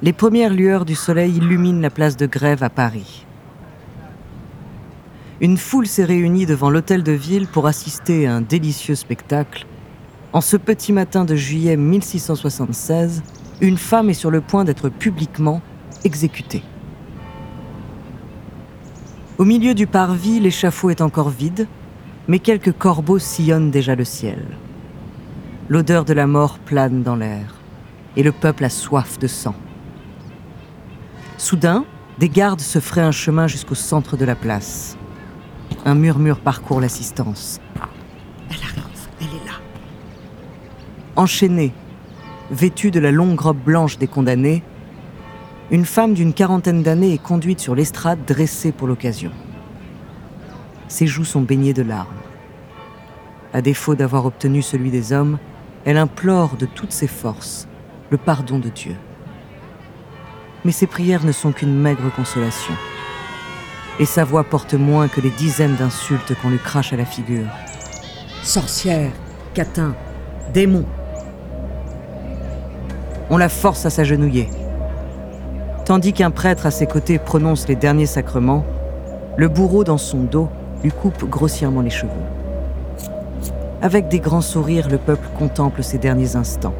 les premières lueurs du soleil illuminent la place de Grève à Paris. Une foule s'est réunie devant l'hôtel de ville pour assister à un délicieux spectacle. En ce petit matin de juillet 1676, une femme est sur le point d'être publiquement exécutée. Au milieu du parvis, l'échafaud est encore vide, mais quelques corbeaux sillonnent déjà le ciel. L'odeur de la mort plane dans l'air, et le peuple a soif de sang. Soudain, des gardes se feraient un chemin jusqu'au centre de la place. Un murmure parcourt l'assistance. Elle arrive, elle est là. Enchaînée, vêtue de la longue robe blanche des condamnés, une femme d'une quarantaine d'années est conduite sur l'estrade dressée pour l'occasion. Ses joues sont baignées de larmes. À défaut d'avoir obtenu celui des hommes, elle implore de toutes ses forces le pardon de Dieu mais ses prières ne sont qu'une maigre consolation. Et sa voix porte moins que les dizaines d'insultes qu'on lui crache à la figure. Sorcière, catin, démon. On la force à s'agenouiller. Tandis qu'un prêtre à ses côtés prononce les derniers sacrements, le bourreau dans son dos lui coupe grossièrement les cheveux. Avec des grands sourires, le peuple contemple ses derniers instants.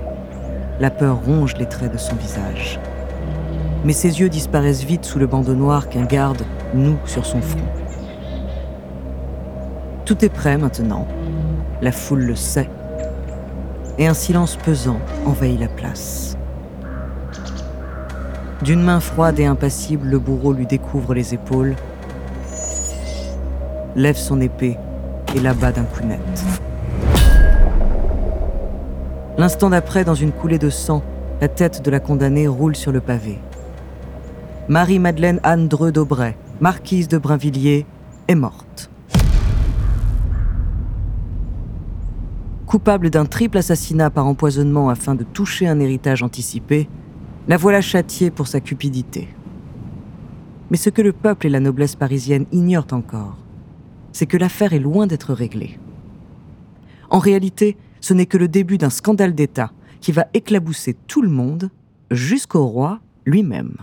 La peur ronge les traits de son visage mais ses yeux disparaissent vite sous le bandeau noir qu'un garde noue sur son front. Tout est prêt maintenant, la foule le sait, et un silence pesant envahit la place. D'une main froide et impassible, le bourreau lui découvre les épaules, lève son épée et l'abat d'un coup net. L'instant d'après, dans une coulée de sang, la tête de la condamnée roule sur le pavé. Marie-Madeleine Anne Dreux d'Aubray, marquise de Brinvilliers, est morte. Coupable d'un triple assassinat par empoisonnement afin de toucher un héritage anticipé, la voilà châtiée pour sa cupidité. Mais ce que le peuple et la noblesse parisienne ignorent encore, c'est que l'affaire est loin d'être réglée. En réalité, ce n'est que le début d'un scandale d'État qui va éclabousser tout le monde, jusqu'au roi lui-même.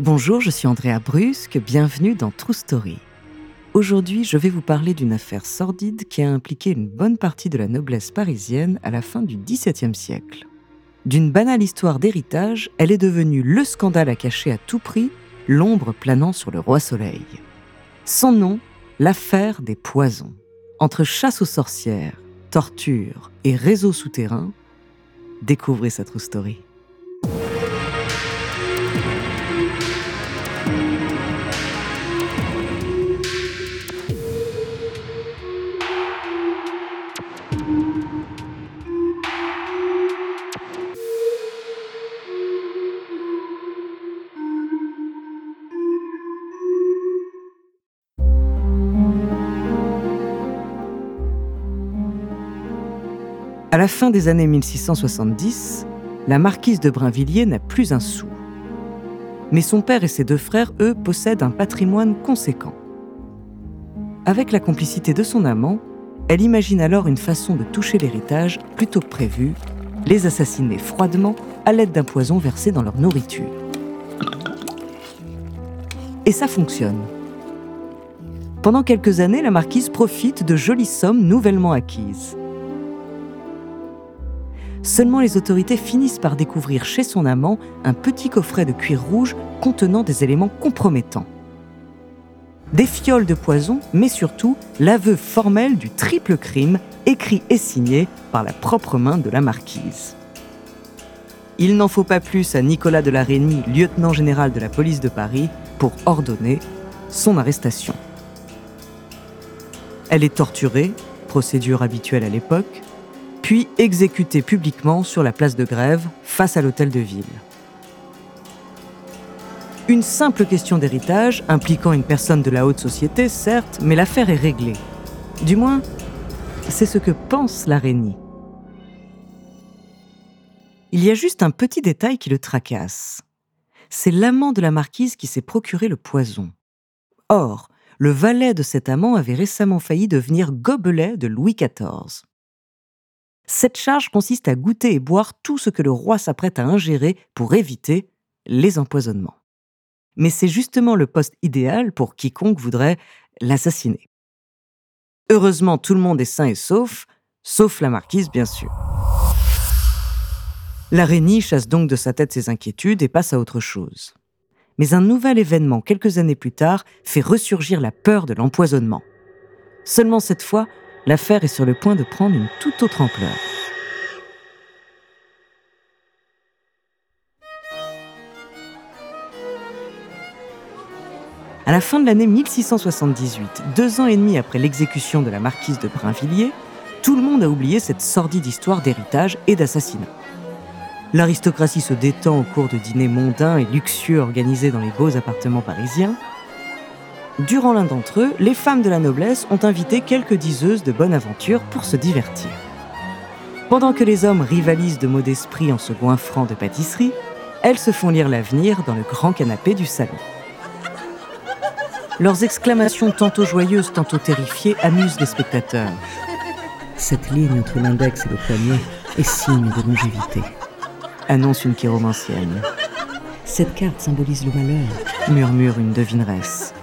Bonjour, je suis Andrea Brusque, bienvenue dans True Story. Aujourd'hui, je vais vous parler d'une affaire sordide qui a impliqué une bonne partie de la noblesse parisienne à la fin du XVIIe siècle. D'une banale histoire d'héritage, elle est devenue le scandale à cacher à tout prix, l'ombre planant sur le roi Soleil. Son nom, l'affaire des poisons. Entre chasse aux sorcières, torture et réseaux souterrains, découvrez sa True Story. La fin des années 1670, la marquise de Brinvilliers n'a plus un sou. Mais son père et ses deux frères, eux, possèdent un patrimoine conséquent. Avec la complicité de son amant, elle imagine alors une façon de toucher l'héritage plutôt que prévu, les assassiner froidement à l'aide d'un poison versé dans leur nourriture. Et ça fonctionne. Pendant quelques années, la marquise profite de jolies sommes nouvellement acquises. Seulement les autorités finissent par découvrir chez son amant un petit coffret de cuir rouge contenant des éléments compromettants. Des fioles de poison, mais surtout l'aveu formel du triple crime écrit et signé par la propre main de la marquise. Il n'en faut pas plus à Nicolas de la Reynie, lieutenant général de la police de Paris, pour ordonner son arrestation. Elle est torturée, procédure habituelle à l'époque, puis exécuté publiquement sur la place de grève face à l'hôtel de ville. Une simple question d'héritage impliquant une personne de la haute société, certes, mais l'affaire est réglée. Du moins, c'est ce que pense l'araignée. Il y a juste un petit détail qui le tracasse. C'est l'amant de la marquise qui s'est procuré le poison. Or, le valet de cet amant avait récemment failli devenir gobelet de Louis XIV. Cette charge consiste à goûter et boire tout ce que le roi s'apprête à ingérer pour éviter les empoisonnements. Mais c'est justement le poste idéal pour quiconque voudrait l'assassiner. Heureusement, tout le monde est sain et sauf, sauf la marquise, bien sûr. L'araignée chasse donc de sa tête ses inquiétudes et passe à autre chose. Mais un nouvel événement, quelques années plus tard, fait ressurgir la peur de l'empoisonnement. Seulement cette fois, l'affaire est sur le point de prendre une toute autre ampleur. À la fin de l'année 1678, deux ans et demi après l'exécution de la marquise de Brinvilliers, tout le monde a oublié cette sordide histoire d'héritage et d'assassinat. L'aristocratie se détend au cours de dîners mondains et luxueux organisés dans les beaux appartements parisiens. Durant l'un d'entre eux, les femmes de la noblesse ont invité quelques diseuses de bonne aventure pour se divertir. Pendant que les hommes rivalisent de mots d'esprit en se goinfrant de pâtisseries, elles se font lire l'avenir dans le grand canapé du salon. Leurs exclamations tantôt joyeuses, tantôt terrifiées amusent les spectateurs. Cette ligne entre l'index et le poignet est signe de longévité annonce une chiromancienne. Cette carte symbolise le malheur, murmure une devineresse.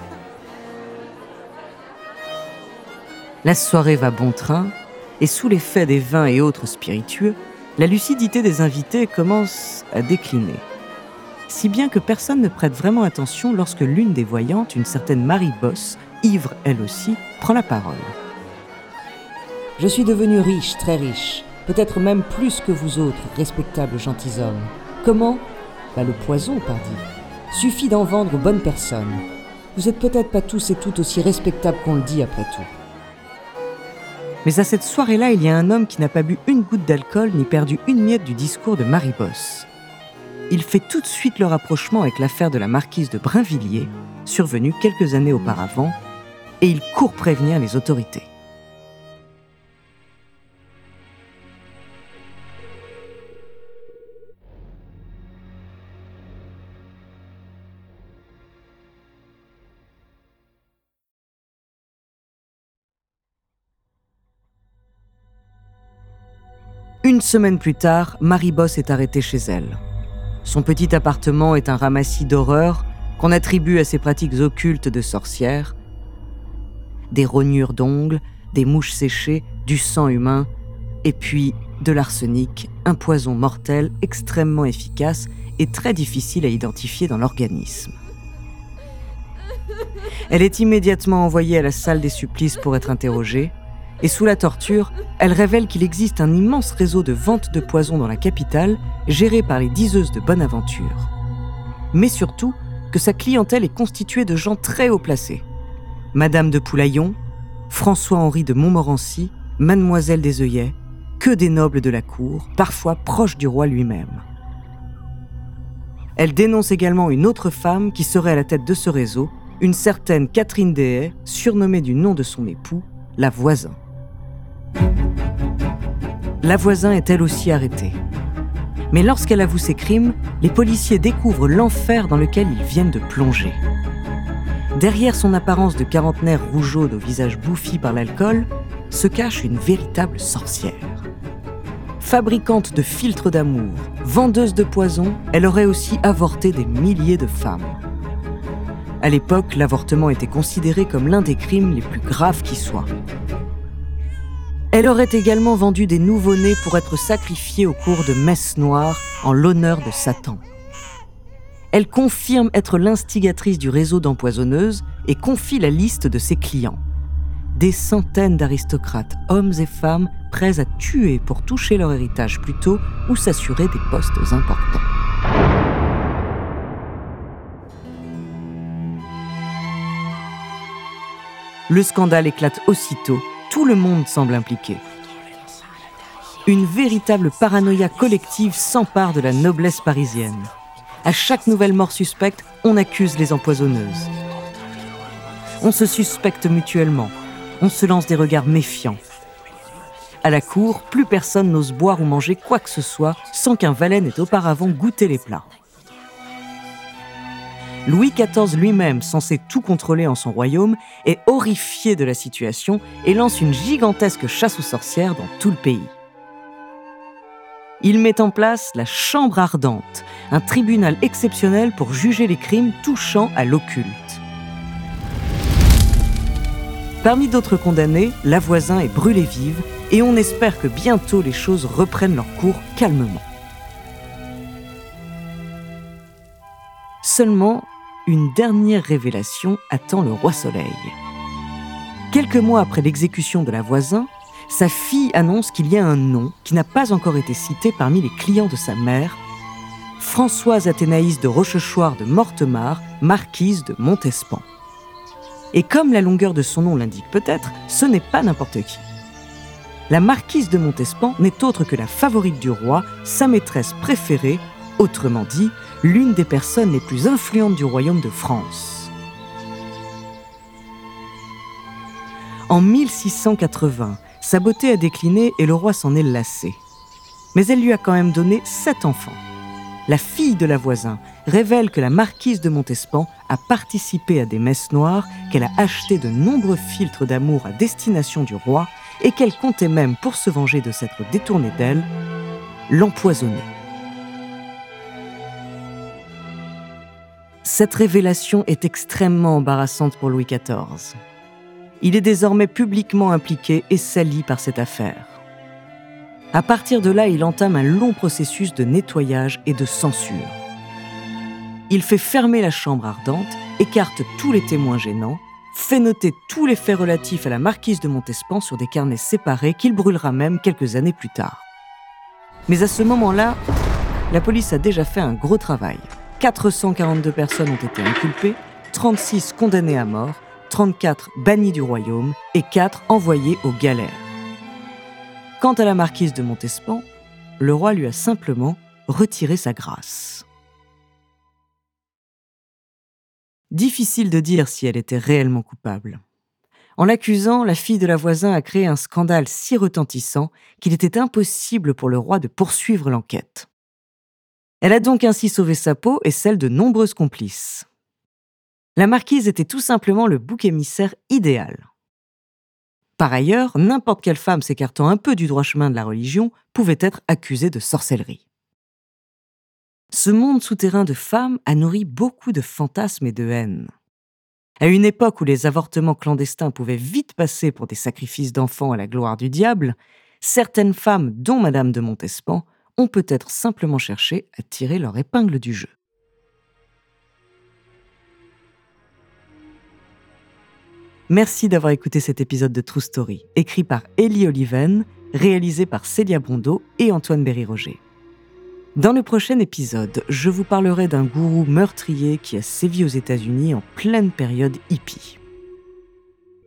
La soirée va bon train, et sous l'effet des vins et autres spiritueux, la lucidité des invités commence à décliner. Si bien que personne ne prête vraiment attention lorsque l'une des voyantes, une certaine Marie Bosse, ivre elle aussi, prend la parole. Je suis devenue riche, très riche peut-être même plus que vous autres, respectables gentilshommes. Comment? Bah, Le poison, pardi. Suffit d'en vendre aux bonnes personnes. Vous êtes peut-être pas tous et toutes aussi respectables qu'on le dit après tout. Mais à cette soirée-là, il y a un homme qui n'a pas bu une goutte d'alcool ni perdu une miette du discours de Marie Bosse. Il fait tout de suite le rapprochement avec l'affaire de la marquise de Brinvilliers, survenue quelques années auparavant, et il court prévenir les autorités. Une semaine plus tard, Marie Boss est arrêtée chez elle. Son petit appartement est un ramassis d'horreurs qu'on attribue à ses pratiques occultes de sorcière. Des rognures d'ongles, des mouches séchées, du sang humain, et puis de l'arsenic, un poison mortel extrêmement efficace et très difficile à identifier dans l'organisme. Elle est immédiatement envoyée à la salle des supplices pour être interrogée, et sous la torture, elle révèle qu'il existe un immense réseau de vente de poison dans la capitale, géré par les diseuses de bonne aventure. Mais surtout, que sa clientèle est constituée de gens très haut placés. Madame de Poulaillon, François-Henri de Montmorency, Mademoiselle des œillets, que des nobles de la cour, parfois proches du roi lui-même. Elle dénonce également une autre femme qui serait à la tête de ce réseau, une certaine Catherine Dehaye, surnommée du nom de son époux, la voisin. La voisin est elle aussi arrêtée. Mais lorsqu'elle avoue ses crimes, les policiers découvrent l'enfer dans lequel ils viennent de plonger. Derrière son apparence de quarantenaire rougeaude au visage bouffi par l'alcool, se cache une véritable sorcière. Fabricante de filtres d'amour, vendeuse de poison, elle aurait aussi avorté des milliers de femmes. À l'époque, l'avortement était considéré comme l'un des crimes les plus graves qui soient. Elle aurait également vendu des nouveau-nés pour être sacrifiés au cours de messes noires en l'honneur de Satan. Elle confirme être l'instigatrice du réseau d'empoisonneuses et confie la liste de ses clients. Des centaines d'aristocrates, hommes et femmes, prêts à tuer pour toucher leur héritage plus tôt ou s'assurer des postes importants. Le scandale éclate aussitôt tout le monde semble impliqué. Une véritable paranoïa collective s'empare de la noblesse parisienne. À chaque nouvelle mort suspecte, on accuse les empoisonneuses. On se suspecte mutuellement. On se lance des regards méfiants. À la cour, plus personne n'ose boire ou manger quoi que ce soit sans qu'un valet n'ait auparavant goûté les plats. Louis XIV lui-même, censé tout contrôler en son royaume, est horrifié de la situation et lance une gigantesque chasse aux sorcières dans tout le pays. Il met en place la Chambre ardente, un tribunal exceptionnel pour juger les crimes touchant à l'occulte. Parmi d'autres condamnés, la voisin est brûlée vive et on espère que bientôt les choses reprennent leur cours calmement. Seulement, une dernière révélation attend le roi Soleil. Quelques mois après l'exécution de la voisin, sa fille annonce qu'il y a un nom qui n'a pas encore été cité parmi les clients de sa mère, Françoise Athénaïs de Rochechouart de Mortemart, marquise de Montespan. Et comme la longueur de son nom l'indique peut-être, ce n'est pas n'importe qui. La marquise de Montespan n'est autre que la favorite du roi, sa maîtresse préférée, autrement dit, l'une des personnes les plus influentes du royaume de France. En 1680, sa beauté a décliné et le roi s'en est lassé. Mais elle lui a quand même donné sept enfants. La fille de la voisin révèle que la marquise de Montespan a participé à des messes noires, qu'elle a acheté de nombreux filtres d'amour à destination du roi et qu'elle comptait même, pour se venger de s'être détournée d'elle, l'empoisonner. Cette révélation est extrêmement embarrassante pour Louis XIV. Il est désormais publiquement impliqué et sali par cette affaire. À partir de là, il entame un long processus de nettoyage et de censure. Il fait fermer la chambre ardente, écarte tous les témoins gênants, fait noter tous les faits relatifs à la marquise de Montespan sur des carnets séparés qu'il brûlera même quelques années plus tard. Mais à ce moment-là, la police a déjà fait un gros travail. 442 personnes ont été inculpées, 36 condamnées à mort, 34 bannies du royaume et 4 envoyées aux galères. Quant à la marquise de Montespan, le roi lui a simplement retiré sa grâce. Difficile de dire si elle était réellement coupable. En l'accusant, la fille de la voisin a créé un scandale si retentissant qu'il était impossible pour le roi de poursuivre l'enquête. Elle a donc ainsi sauvé sa peau et celle de nombreuses complices. La marquise était tout simplement le bouc émissaire idéal. Par ailleurs, n'importe quelle femme s'écartant un peu du droit chemin de la religion pouvait être accusée de sorcellerie. Ce monde souterrain de femmes a nourri beaucoup de fantasmes et de haine. À une époque où les avortements clandestins pouvaient vite passer pour des sacrifices d'enfants à la gloire du diable, certaines femmes, dont Madame de Montespan, ont peut-être simplement cherché à tirer leur épingle du jeu. Merci d'avoir écouté cet épisode de True Story, écrit par Ellie Oliven, réalisé par Célia Brondeau et Antoine Berry-Roger. Dans le prochain épisode, je vous parlerai d'un gourou meurtrier qui a sévi aux États-Unis en pleine période hippie.